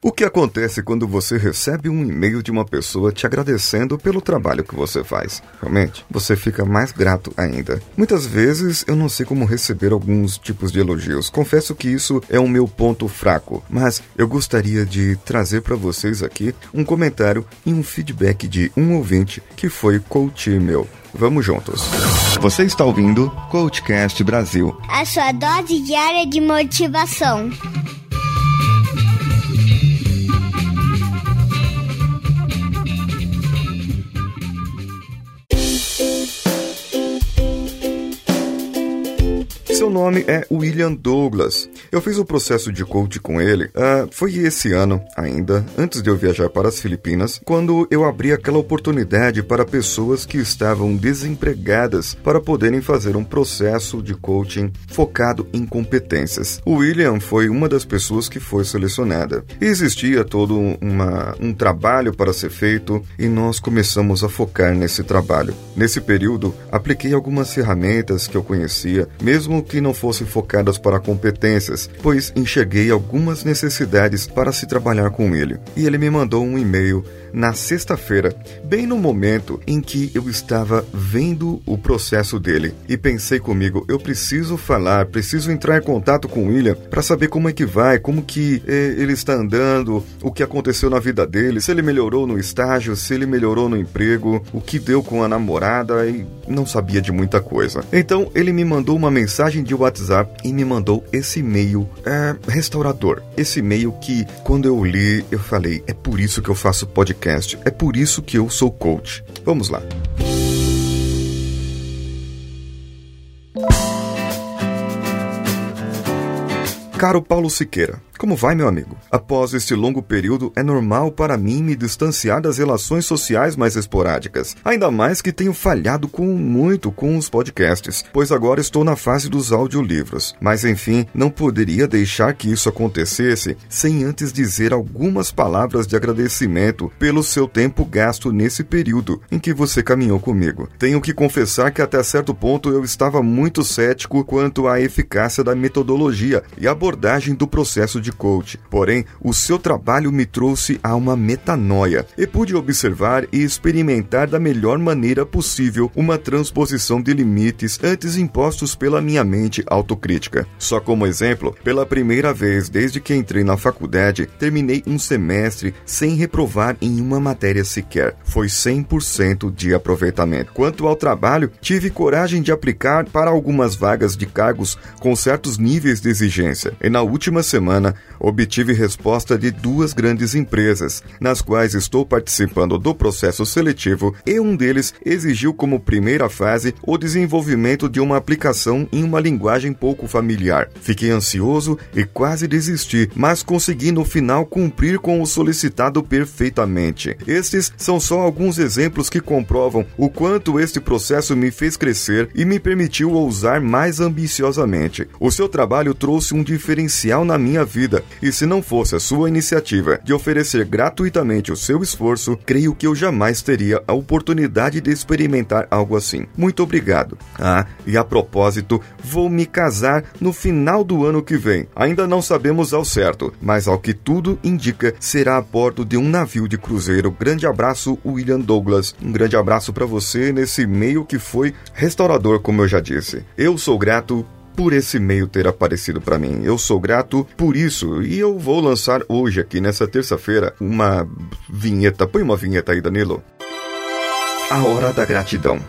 O que acontece quando você recebe um e-mail de uma pessoa te agradecendo pelo trabalho que você faz? Realmente, você fica mais grato ainda. Muitas vezes eu não sei como receber alguns tipos de elogios. Confesso que isso é o meu ponto fraco, mas eu gostaria de trazer para vocês aqui um comentário e um feedback de um ouvinte que foi coach meu. Vamos juntos. Você está ouvindo Coachcast Brasil. A sua dose diária de motivação. Seu nome é William Douglas. Eu fiz o processo de coach com ele. Uh, foi esse ano ainda, antes de eu viajar para as Filipinas, quando eu abri aquela oportunidade para pessoas que estavam desempregadas para poderem fazer um processo de coaching focado em competências. O William foi uma das pessoas que foi selecionada. existia todo uma, um trabalho para ser feito e nós começamos a focar nesse trabalho. Nesse período, apliquei algumas ferramentas que eu conhecia, mesmo que não fossem focadas para competências, pois enxerguei algumas necessidades para se trabalhar com ele. E ele me mandou um e-mail na sexta-feira, bem no momento em que eu estava vendo o processo dele. E pensei comigo, eu preciso falar, preciso entrar em contato com o William para saber como é que vai, como que eh, ele está andando, o que aconteceu na vida dele, se ele melhorou no estágio, se ele melhorou no emprego, o que deu com a namorada e não sabia de muita coisa. Então ele me mandou uma mensagem de WhatsApp e me mandou esse e-mail é, restaurador. Esse e-mail que quando eu li eu falei, é por isso que eu faço podcast. É por isso que eu sou coach. Vamos lá. Caro Paulo Siqueira, como vai, meu amigo? Após este longo período, é normal para mim me distanciar das relações sociais mais esporádicas. Ainda mais que tenho falhado com muito com os podcasts, pois agora estou na fase dos audiolivros. Mas enfim, não poderia deixar que isso acontecesse sem antes dizer algumas palavras de agradecimento pelo seu tempo gasto nesse período em que você caminhou comigo. Tenho que confessar que até certo ponto eu estava muito cético quanto à eficácia da metodologia e abordagem do processo de de coach. Porém, o seu trabalho me trouxe a uma metanoia e pude observar e experimentar da melhor maneira possível uma transposição de limites antes impostos pela minha mente autocrítica. Só como exemplo, pela primeira vez desde que entrei na faculdade, terminei um semestre sem reprovar em uma matéria sequer. Foi 100% de aproveitamento. Quanto ao trabalho, tive coragem de aplicar para algumas vagas de cargos com certos níveis de exigência. E na última semana, obtive resposta de duas grandes empresas, nas quais estou participando do processo seletivo, e um deles exigiu como primeira fase o desenvolvimento de uma aplicação em uma linguagem pouco familiar. Fiquei ansioso e quase desisti, mas consegui no final cumprir com o solicitado perfeitamente. Estes são só alguns exemplos que comprovam o quanto este processo me fez crescer e me permitiu ousar mais ambiciosamente. O seu trabalho trouxe um diferencial na minha vida vida, e se não fosse a sua iniciativa de oferecer gratuitamente o seu esforço, creio que eu jamais teria a oportunidade de experimentar algo assim. Muito obrigado. Ah, e a propósito, vou me casar no final do ano que vem. Ainda não sabemos ao certo, mas ao que tudo indica, será a bordo de um navio de cruzeiro. Grande abraço, William Douglas. Um grande abraço para você nesse meio que foi restaurador, como eu já disse. Eu sou grato por esse meio ter aparecido para mim. Eu sou grato por isso e eu vou lançar hoje aqui nessa terça-feira uma vinheta. Põe uma vinheta aí, Danilo. A hora da gratidão.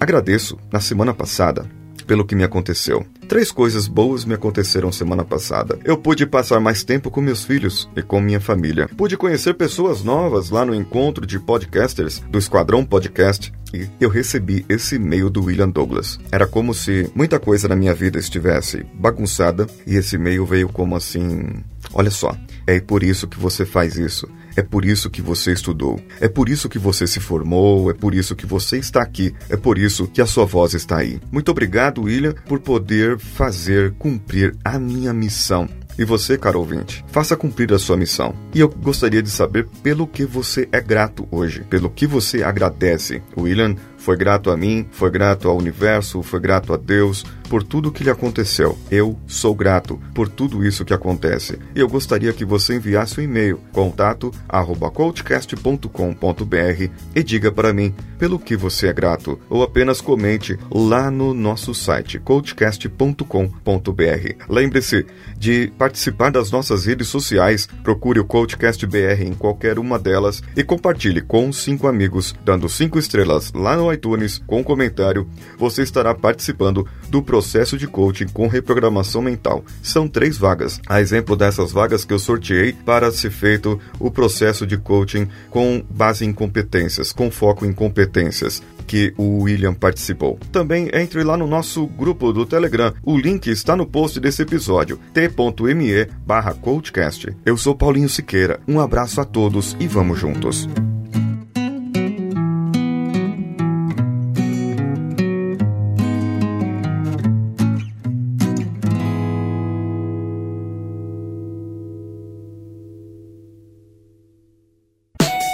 Agradeço na semana passada pelo que me aconteceu. Três coisas boas me aconteceram semana passada. Eu pude passar mais tempo com meus filhos e com minha família. Pude conhecer pessoas novas lá no encontro de podcasters do Esquadrão Podcast e eu recebi esse e-mail do William Douglas. Era como se muita coisa na minha vida estivesse bagunçada e esse e-mail veio como assim: Olha só, é por isso que você faz isso. É por isso que você estudou. É por isso que você se formou. É por isso que você está aqui. É por isso que a sua voz está aí. Muito obrigado, William, por poder fazer cumprir a minha missão. E você, caro ouvinte, faça cumprir a sua missão. E eu gostaria de saber pelo que você é grato hoje, pelo que você agradece. William foi grato a mim, foi grato ao universo, foi grato a Deus, por tudo que lhe aconteceu. Eu sou grato por tudo isso que acontece. Eu gostaria que você enviasse um e-mail, contato@coachcast.com.br e diga para mim pelo que você é grato, ou apenas comente lá no nosso site coachcast.com.br. Lembre-se de participar das nossas redes sociais, procure o Coachcast BR em qualquer uma delas e compartilhe com cinco amigos, dando cinco estrelas lá iTunes com comentário. Você estará participando do processo de coaching com reprogramação mental. São três vagas. A exemplo dessas vagas que eu sorteei para ser feito o processo de coaching com base em competências, com foco em competências que o William participou. Também entre lá no nosso grupo do Telegram. O link está no post desse episódio, t.me barra coachcast. Eu sou Paulinho Siqueira. Um abraço a todos e vamos juntos.